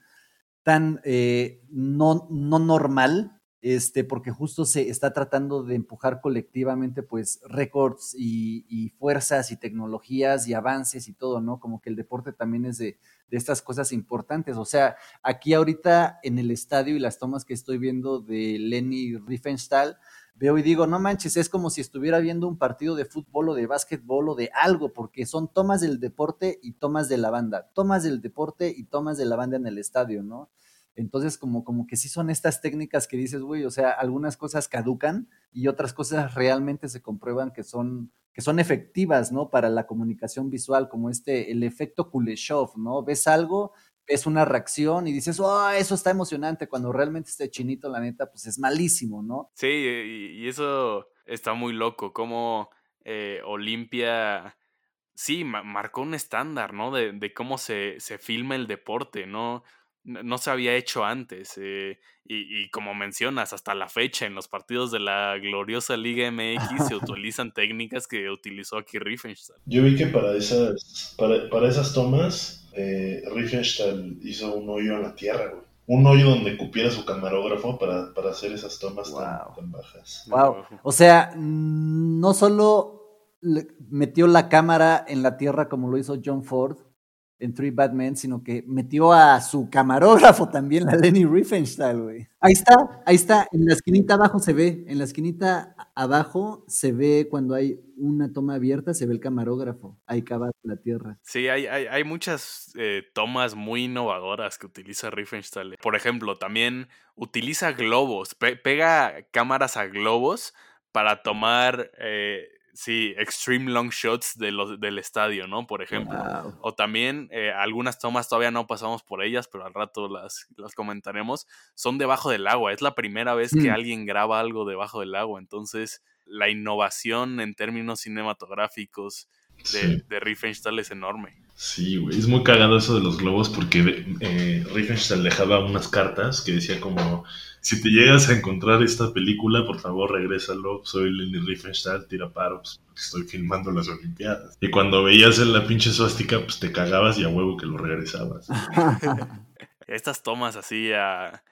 tan eh, no, no normal, este, porque justo se está tratando de empujar colectivamente, pues, récords y, fuerzas y tecnologías y avances y todo, ¿no? Como que el deporte también es de, de, estas cosas importantes. O sea, aquí ahorita en el estadio y las tomas que estoy viendo de Lenny Riefenstahl, veo y digo, no manches, es como si estuviera viendo un partido de fútbol o de básquetbol o de algo, porque son tomas del deporte y tomas de la banda, tomas del deporte y tomas de la banda en el estadio, ¿no? Entonces, como, como que sí son estas técnicas que dices, güey, o sea, algunas cosas caducan y otras cosas realmente se comprueban que son, que son efectivas, ¿no? Para la comunicación visual, como este, el efecto Kuleshov, ¿no? Ves algo, ves una reacción y dices, oh, eso está emocionante, cuando realmente este chinito, la neta, pues es malísimo, ¿no? Sí, y, eso está muy loco, como eh, Olimpia sí, ma marcó un estándar, ¿no? De, de cómo se, se, filma el deporte, ¿no? No se había hecho antes. Eh, y, y, como mencionas, hasta la fecha, en los partidos de la gloriosa Liga MX se *laughs* utilizan técnicas que utilizó aquí Riefenstahl. Yo vi que para esas, para, para esas tomas, eh, Riefenstahl hizo un hoyo en la tierra, güey. Un hoyo donde cupiera su camarógrafo para, para hacer esas tomas wow. tan, tan, bajas. Wow. O sea, no solo metió la cámara en la tierra como lo hizo John Ford, en Three Bad Men, sino que metió a su camarógrafo también, la Lenny Riefenstahl, güey. Ahí está, ahí está, en la esquinita abajo se ve, en la esquinita abajo se ve cuando hay una toma abierta, se ve el camarógrafo, ahí cava la tierra. Sí, hay, hay, hay muchas eh, tomas muy innovadoras que utiliza Riefenstahl. Por ejemplo, también utiliza globos, pe pega cámaras a globos para tomar... Eh, sí, extreme long shots de los, del estadio, ¿no? Por ejemplo. Wow. O también eh, algunas tomas todavía no pasamos por ellas, pero al rato las, las comentaremos. Son debajo del agua. Es la primera vez que Mm. alguien graba algo debajo del agua. Entonces, la innovación en términos cinematográficos de, Sí. de Riefenstahl es enorme. Sí, güey, es muy cagado eso de los globos porque eh, Riefenstahl dejaba unas cartas que decía como, si te llegas a encontrar esta película, por favor regrésalo, soy Lenny Riefenstahl, tira paros, estoy filmando las Olimpiadas. Y cuando veías en la pinche suástica, pues te cagabas y a huevo que lo regresabas. *laughs* Estas tomas así a-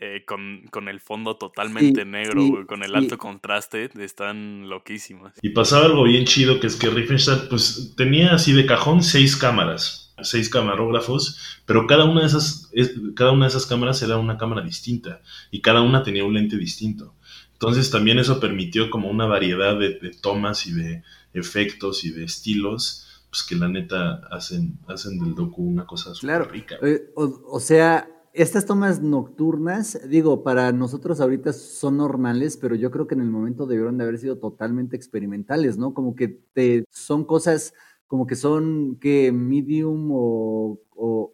eh, con, con el fondo totalmente Sí, negro, sí, con el sí. alto contraste, están loquísimas. Y pasaba algo bien chido, que es que Riefenstahl pues tenía así de cajón seis cámaras, seis camarógrafos, pero cada una de esas, es- cada una de esas cámaras era una cámara distinta y cada una tenía un lente distinto. Entonces también eso permitió como una variedad de, de tomas y de efectos y de estilos, pues que la neta hacen, hacen del docu una cosa súper Claro. rica. Eh, o, o sea, estas tomas nocturnas, digo, para nosotros ahorita son normales, pero yo creo que en el momento debieron de haber sido totalmente experimentales, ¿no? Como que te, son cosas, como que son que medium o, o-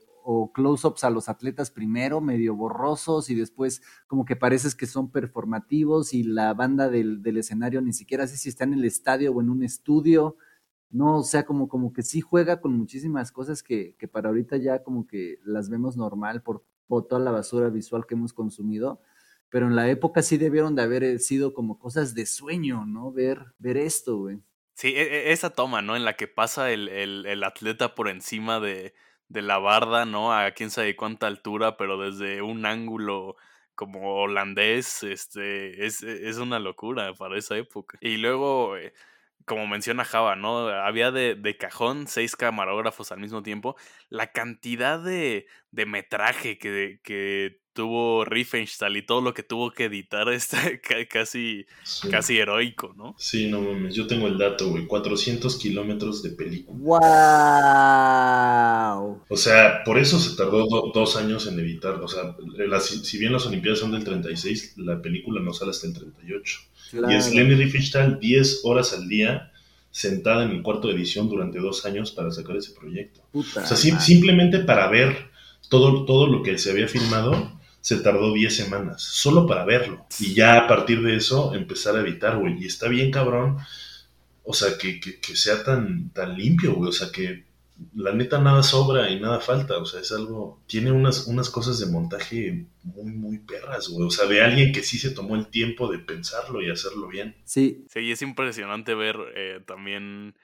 close-ups a los atletas primero, medio borrosos, y después como que pareces que son performativos y la banda del, del escenario ni siquiera sé si está en el estadio o en un estudio. No, o sea, como, como que sí juega con muchísimas cosas que, que para ahorita ya como que las vemos normal por, por toda la basura visual que hemos consumido, pero en la época sí debieron de haber eh, sido como cosas de sueño, ¿no? Ver, ver esto, güey. Sí, e- e- esa toma, ¿no? En la que pasa el, el- el atleta por encima de, de la barda, ¿no? A quién sabe cuánta altura, pero desde un ángulo como holandés, este, es, es una locura para esa época. Y luego, eh, como menciona Java, ¿no? Había de, de cajón seis camarógrafos al mismo tiempo. La cantidad de, de metraje que, que tuvo Riefenstahl y todo lo que tuvo que editar *laughs* está ca- casi, Sí. casi heroico, ¿no? Sí, no mames, yo tengo el dato, güey, 400 kilómetros de película. ¡Wow! O sea, por eso se tardó do- dos años en editar. O sea, las- si bien las Olimpiadas son del 36, la película no sale hasta el 38. Y es Lenny Riefenstahl 10 horas al día sentada en el cuarto de edición durante dos años para sacar ese proyecto. Puta O sea, madre. simplemente para ver todo, todo lo que se había filmado, se tardó 10 semanas, solo para verlo. Y ya a partir de eso empezar a editar, güey. Y está bien cabrón, o sea, que, que, que sea tan, tan limpio, güey. O sea, que la neta nada sobra y nada falta. O sea, es algo, tiene unas, unas cosas de montaje muy, muy perras, güey. O sea, de alguien que sí se tomó el tiempo de pensarlo y hacerlo bien. Sí, Sí, y es impresionante ver eh, también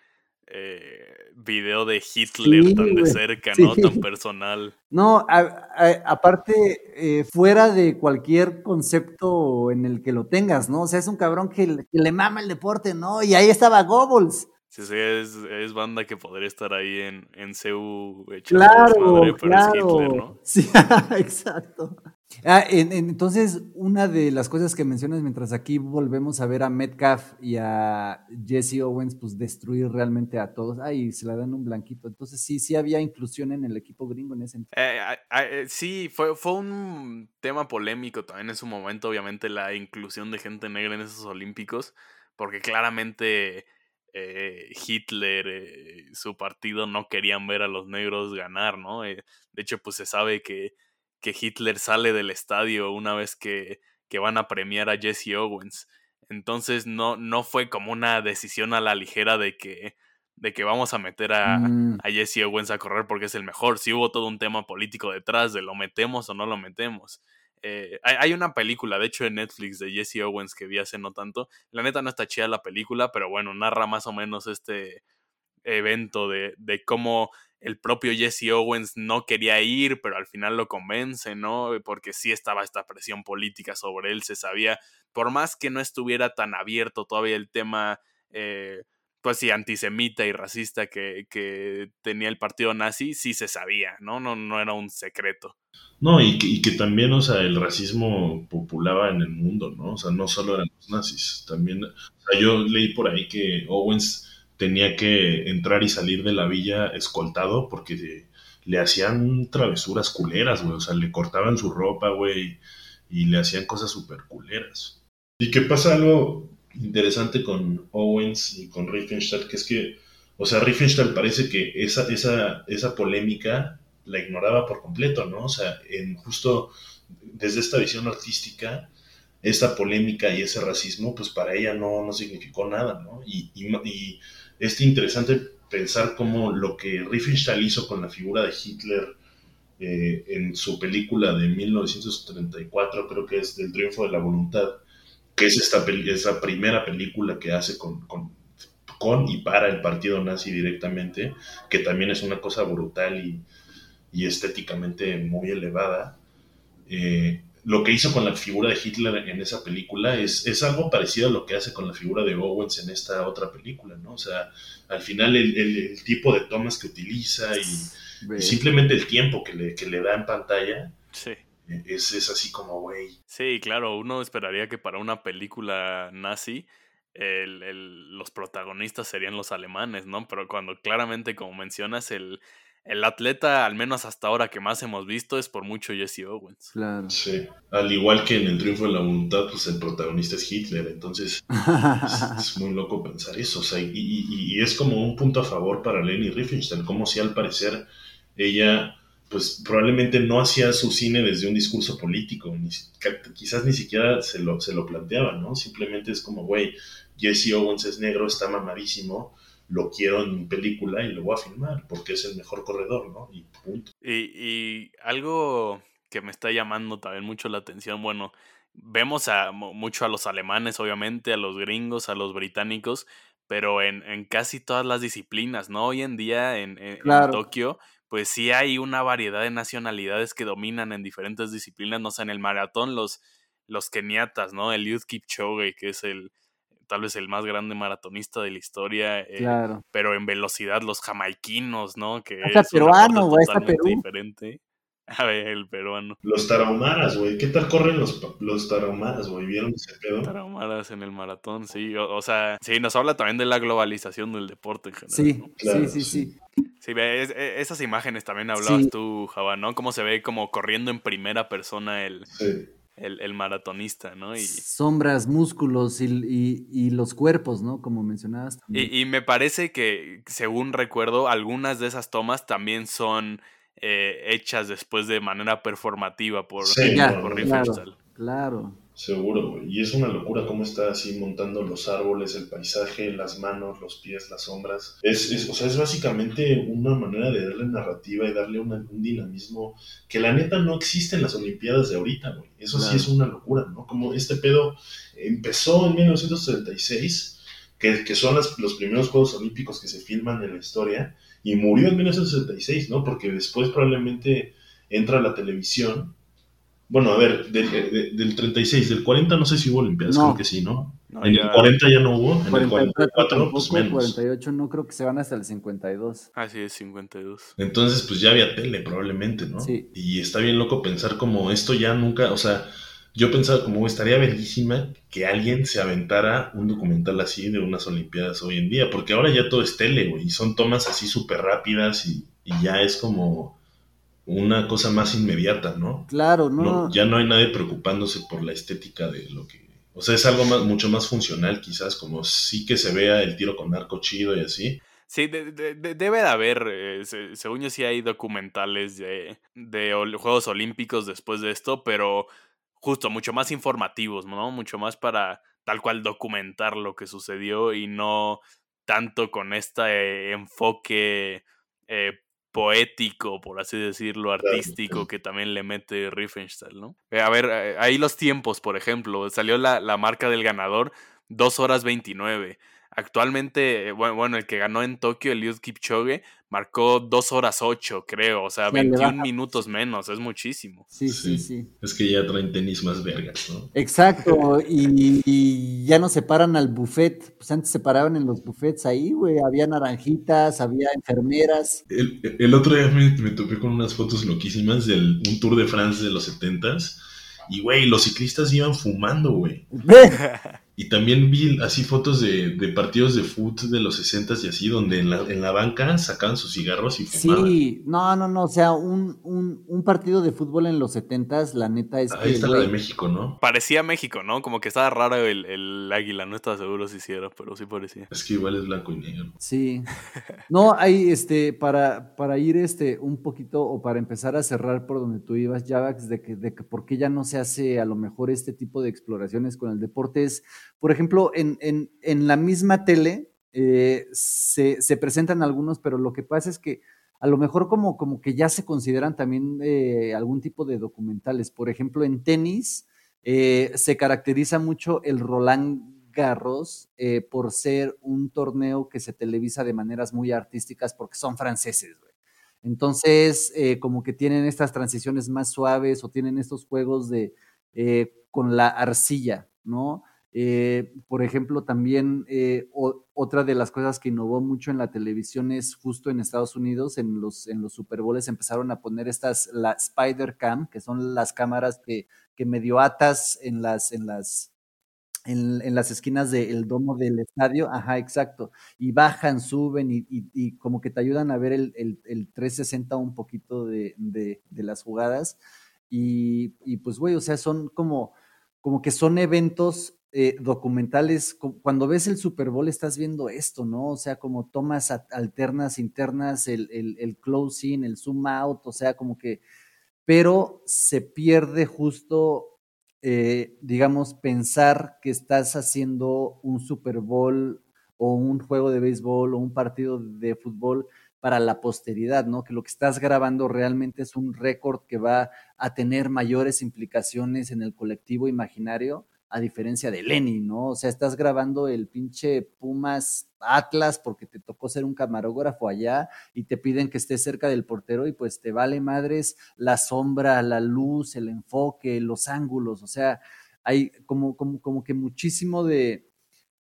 eh, video de Hitler Sí, tan de cerca, ¿no? Tan *laughs* personal. No, a- a- aparte, eh, fuera de cualquier concepto en el que lo tengas, ¿no? O sea, es un cabrón que, le- que le mama el deporte, ¿no? Y ahí estaba Goebbels. Sí, sí, es, es banda que podría estar ahí en, en CU echando Claro, desmadre, pero es. Hitler, ¿no? *laughs* Sí, *laughs* exacto. Ah, en- en- entonces, una de las cosas que mencionas mientras aquí volvemos a ver a Metcalf y a Jesse Owens, pues destruir realmente a todos. Ay, se la dan un blanquito. Entonces, sí, sí había inclusión en el equipo gringo en ese Eh, eh, sí, fue, fue un tema polémico también en su momento, obviamente, la inclusión de gente negra en esos Olímpicos, porque claramente eh, Hitler, eh, su partido no querían ver a los negros ganar, ¿no? Eh, de hecho, pues se sabe que, que Hitler sale del estadio una vez que, que van a premiar a Jesse Owens. Entonces no, no fue como una decisión a la ligera de que, de que vamos a meter a, Mm. a Jesse Owens a correr porque es el mejor. Si hubo todo un tema político detrás de lo metemos o no lo metemos. Eh, hay, hay una película, de hecho, en Netflix de Jesse Owens que vi hace no tanto. La neta no está chida la película, pero bueno, narra más o menos este evento de, de cómo el propio Jesse Owens no quería ir, pero al final lo convence, ¿no? Porque sí estaba esta presión política sobre él, se sabía, por más que no estuviera tan abierto todavía el tema, eh, pues sí, antisemita y racista que, que tenía el partido nazi, sí se sabía, ¿no? No, no era un secreto. No, y que, y que también, o sea, el racismo populaba en el mundo, ¿no? O sea, no solo eran los nazis, también, o sea, yo leí por ahí que Owens tenía que entrar y salir de la villa escoltado porque le hacían travesuras culeras, güey, o sea, le cortaban su ropa, güey, y le hacían cosas súper culeras. Y que pasa algo interesante con Owens y con Riefenstahl, que es que, o sea, Riefenstahl parece que esa, esa, esa polémica la ignoraba por completo, ¿no? O sea, en justo desde esta visión artística, esta polémica y ese racismo, pues para ella no, no significó nada, ¿no? Y, y, es interesante pensar cómo lo que Riefenstahl hizo con la figura de Hitler eh, en su película de 1934, creo que es Del Triunfo de la Voluntad, que es esta esa primera película que hace con, con, con, y para el partido nazi directamente, que también es una cosa brutal y, y estéticamente muy elevada. Eh, lo que hizo con la figura de Hitler en esa película es, es, algo parecido a lo que hace con la figura de Owens en esta otra película, ¿no? O sea, al final el, el, el tipo de tomas que utiliza y, y, simplemente el tiempo que le, que le da en pantalla sí. es, es así como, güey. Sí, claro, uno esperaría que para una película nazi el, el, los protagonistas serían los alemanes, ¿no? Pero cuando claramente, como mencionas, el, el atleta, al menos hasta ahora que más hemos visto, es por mucho Jesse Owens. Claro. Sí. Al igual que en el triunfo de la voluntad, pues el protagonista es Hitler. Entonces, *laughs* es, es, muy loco pensar eso. O sea, y, y, y, es como un punto a favor para Leni Riefenstahl, como si al parecer ella, pues probablemente no hacía su cine desde un discurso político. Ni, quizás ni siquiera se lo, se lo planteaba, ¿no? Simplemente es como, güey, Jesse Owens es negro, está mamadísimo lo quiero en película y lo voy a filmar porque es el mejor corredor, ¿no? Y punto. Y, y algo que me está llamando también mucho la atención, bueno, vemos a mucho a los alemanes, obviamente, a los gringos, a los británicos, pero en, en casi todas las disciplinas, ¿no? Hoy en día en, en, claro. en, Tokio, pues sí hay una variedad de nacionalidades que dominan en diferentes disciplinas, no sé, en el maratón los, los keniatas, ¿no? El Youth Kipchoge, que es el, tal vez el más grande maratonista de la historia, eh, claro. pero en velocidad los jamaiquinos, ¿no? Que hasta es peruano, güey, hasta Perú. diferente. *laughs* A ver, el peruano. Los tarahumaras, güey. ¿Qué tal corren los, los tarahumaras, güey? ¿Vieron ese pedo? Tarahumaras en el maratón, sí. O, o, sea, sí, nos habla también de la globalización del deporte en general. Sí, ¿no? claro, sí, sí, sí. Sí, es, es, esas imágenes también hablabas sí. tú, Java, ¿no? Cómo se ve como corriendo en primera persona el, sí el, el, maratonista, ¿no? Y, Sombras, músculos y, y, y, los cuerpos, ¿no? Como mencionabas. Y, me parece que, según recuerdo, algunas de esas tomas también son eh, hechas después de manera performativa por, sí, por, por claro, claro. Seguro, güey. Y es una locura cómo está así montando los árboles, el paisaje, las manos, los pies, las sombras. Es, es o sea, es básicamente una manera de darle narrativa y darle una, un dinamismo que la neta no existe en las Olimpiadas de ahorita, güey. Eso claro. sí es una locura, ¿no? Como este pedo empezó en 1936, que, que son las, los primeros Juegos Olímpicos que se filman en la historia, y murió en 1966, ¿no? Porque después probablemente entra la televisión bueno, a ver, del, de, del 36, del 40 no sé si hubo Olimpiadas, no. creo que sí, ¿no? no en ya... el 40 ya no hubo, en 44, el 44 tampoco, pues menos. 48 no creo que se van hasta el 52. Ah, sí, es 52. Entonces, pues ya había tele probablemente, ¿no? Sí. Y está bien loco pensar como esto ya nunca, o sea, yo pensaba como estaría bellísima que alguien se aventara un documental así de unas Olimpiadas hoy en día, porque ahora ya todo es tele, güey, y son tomas así súper rápidas y, y ya es como una cosa más inmediata, ¿no? Claro, no. no. Ya no hay nadie preocupándose por la estética de lo que... O sea, es algo más, mucho más funcional quizás, como sí que se vea el tiro con arco chido y así. Sí, de, de, de, debe de haber, eh, se, según yo sí hay documentales de, de Juegos Olímpicos después de esto, pero justo mucho más informativos, ¿no? Mucho más para tal cual documentar lo que sucedió y no tanto con este enfoque eh, poético, por así decirlo, artístico que también le mete Riefenstahl, ¿no? Eh, a ver, eh, ahí los tiempos, por ejemplo, salió la, la marca del ganador, 2 horas 29. Actualmente, bueno, bueno, el que ganó en Tokio, el Youth Kipchoge, marcó 2 horas 8, creo. O sea, 21 minutos menos, es muchísimo. Sí, sí, sí, Es que ya traen tenis más vergas, ¿no? Exacto, y, y, ya no se paran al buffet. Pues antes se paraban en los buffets ahí, güey. Había naranjitas, había enfermeras. El, el otro día me, me, topé con unas fotos loquísimas del un Tour de France de los 70s. Y, güey, los ciclistas iban fumando, güey. Y también vi así fotos de, de partidos de fútbol de los 60 y así, donde en la, en la banca sacaban sus cigarros y fumaban. Sí, no, no, no, o sea, un, un, un partido de fútbol en los 70 la neta es Ahí que, está la de México, ¿no? Parecía México, ¿no? Como que estaba raro el, el águila, no estaba seguro si sí era, pero sí parecía. Es que igual es blanco y negro. Sí. No, hay este, para, para ir este un poquito o para empezar a cerrar por donde tú ibas, Javax, de que, de que por qué ya no se hace a lo mejor este tipo de exploraciones con el deporte es, por ejemplo, en, en, en la misma tele eh, se, se presentan algunos, pero lo que pasa es que a lo mejor como, como que ya se consideran también eh, algún tipo de documentales. Por ejemplo, en tenis eh, se caracteriza mucho el Roland Garros por ser un torneo que se televisa de maneras muy artísticas porque son franceses, güey. Entonces, como que tienen estas transiciones más suaves o tienen estos juegos de con la arcilla, ¿no? Eh, por ejemplo, también eh, otra de las cosas que innovó mucho en la televisión es justo en Estados Unidos, en los, en los Super Bowls empezaron a poner estas, la Spider Cam, que son las cámaras que, que medio atas en las, en las, en, las esquinas del domo del estadio, ajá, exacto, y bajan, suben y, y- y como que te ayudan a ver el, el, el 360 un poquito de, de, de las jugadas. Y, y pues, güey, o sea, son como, como que son eventos eh, documentales. cu- Cuando ves el Super Bowl estás viendo esto, ¿no? O sea, como tomas alternas, internas, el, el, el closing, el zoom out, o sea, como que, pero se pierde justo, eh, digamos, pensar que estás haciendo un Super Bowl o un juego de béisbol o un partido de fútbol para la posteridad, ¿no? Que lo que estás grabando realmente es un récord que va a tener mayores implicaciones en el colectivo imaginario, a diferencia de Lenny, ¿no? O sea, estás grabando el pinche Pumas Atlas porque te tocó ser un camarógrafo allá y te piden que estés cerca del portero y pues te vale madres la sombra, la luz, el enfoque, los ángulos, o sea, hay como, como, como que muchísimo de,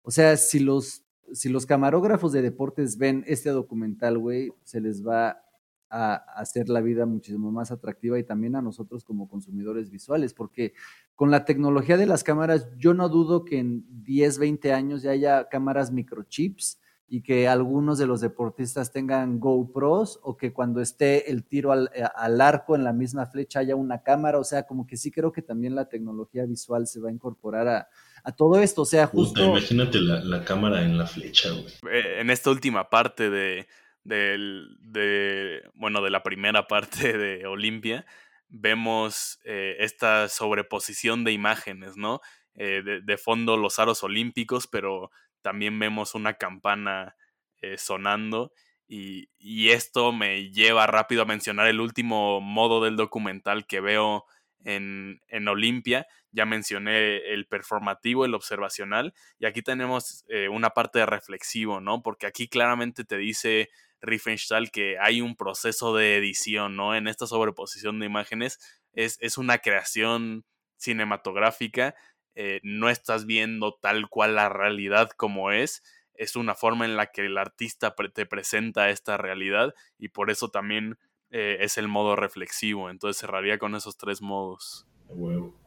o sea, si los, si los camarógrafos de deportes ven este documental, güey, se les va a hacer la vida muchísimo más atractiva y también a nosotros como consumidores visuales, porque con la tecnología de las cámaras, yo no dudo que en 10, 20 años ya haya cámaras microchips y que algunos de los deportistas tengan GoPros o que cuando esté el tiro al, eh, al arco en la misma flecha haya una cámara, o sea, como que sí creo que también la tecnología visual se va a incorporar a, a todo esto, o sea, justo... imagínate la, la cámara en la flecha, güey. Eh, En esta última parte de, del- de, bueno, de la primera parte de Olimpia, vemos eh, esta sobreposición de imágenes, ¿no? Eh, de, de fondo los aros olímpicos, pero también vemos una campana eh, sonando. Y, y esto me lleva rápido a mencionar el último modo del documental que veo en, en Olimpia. Ya mencioné el performativo, el observacional, y aquí tenemos eh, una parte de reflexivo, ¿no? Porque aquí claramente te dice Riefenstahl que hay un proceso de edición, ¿no? En esta sobreposición de imágenes es, es una creación cinematográfica, eh, no estás viendo tal cual la realidad como es, es una forma en la que el artista te presenta esta realidad y por eso también eh, es el modo reflexivo, entonces cerraría con esos tres modos.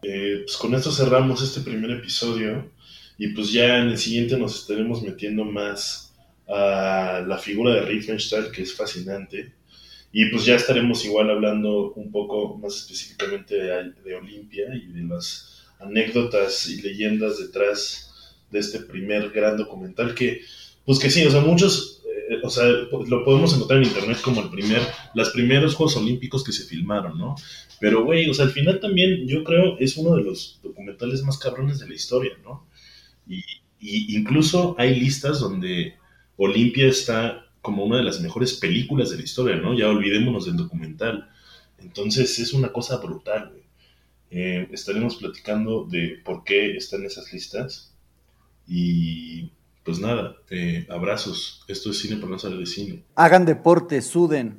Eh, pues con esto cerramos este primer episodio y pues ya en el siguiente nos estaremos metiendo más a la figura de Riefenstahl, que es fascinante. Y pues ya estaremos igual hablando un poco más específicamente de, de Olimpia y de las anécdotas y leyendas detrás de este primer gran documental que, pues que sí, o sea, muchos, eh, o sea, lo podemos encontrar en internet como el primer, los primeros Juegos Olímpicos que se filmaron, ¿no? Pero, güey, o sea, al final también yo creo es uno de los documentales más cabrones de la historia, ¿no? Y, y incluso hay listas donde Olimpia está como una de las mejores películas de la historia, ¿no? Ya olvidémonos del documental. Entonces es una cosa brutal. Eh, estaremos platicando de por qué están esas listas. Y pues nada, eh, abrazos. Esto es cine para no salir de cine. Hagan deporte, suden.